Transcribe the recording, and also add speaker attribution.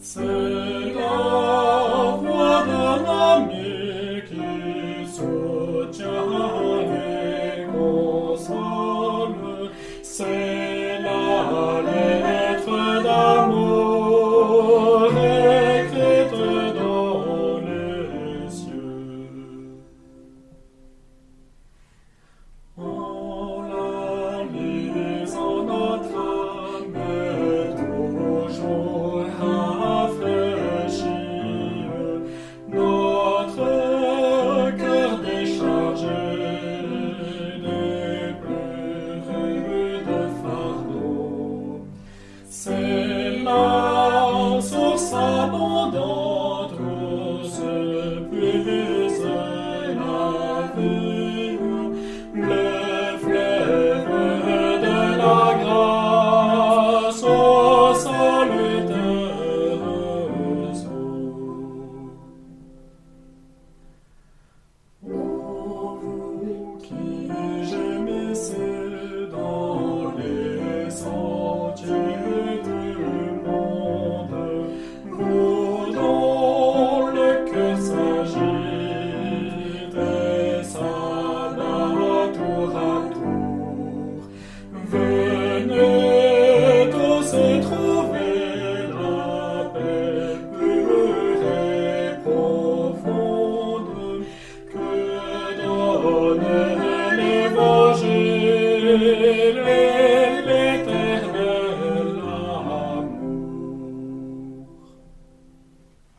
Speaker 1: C'est la voix de l'ami qui soutient et console. C'est la lettre d'amour écrite dans les cieux. En la lisant notre C'est la source abondante Amen.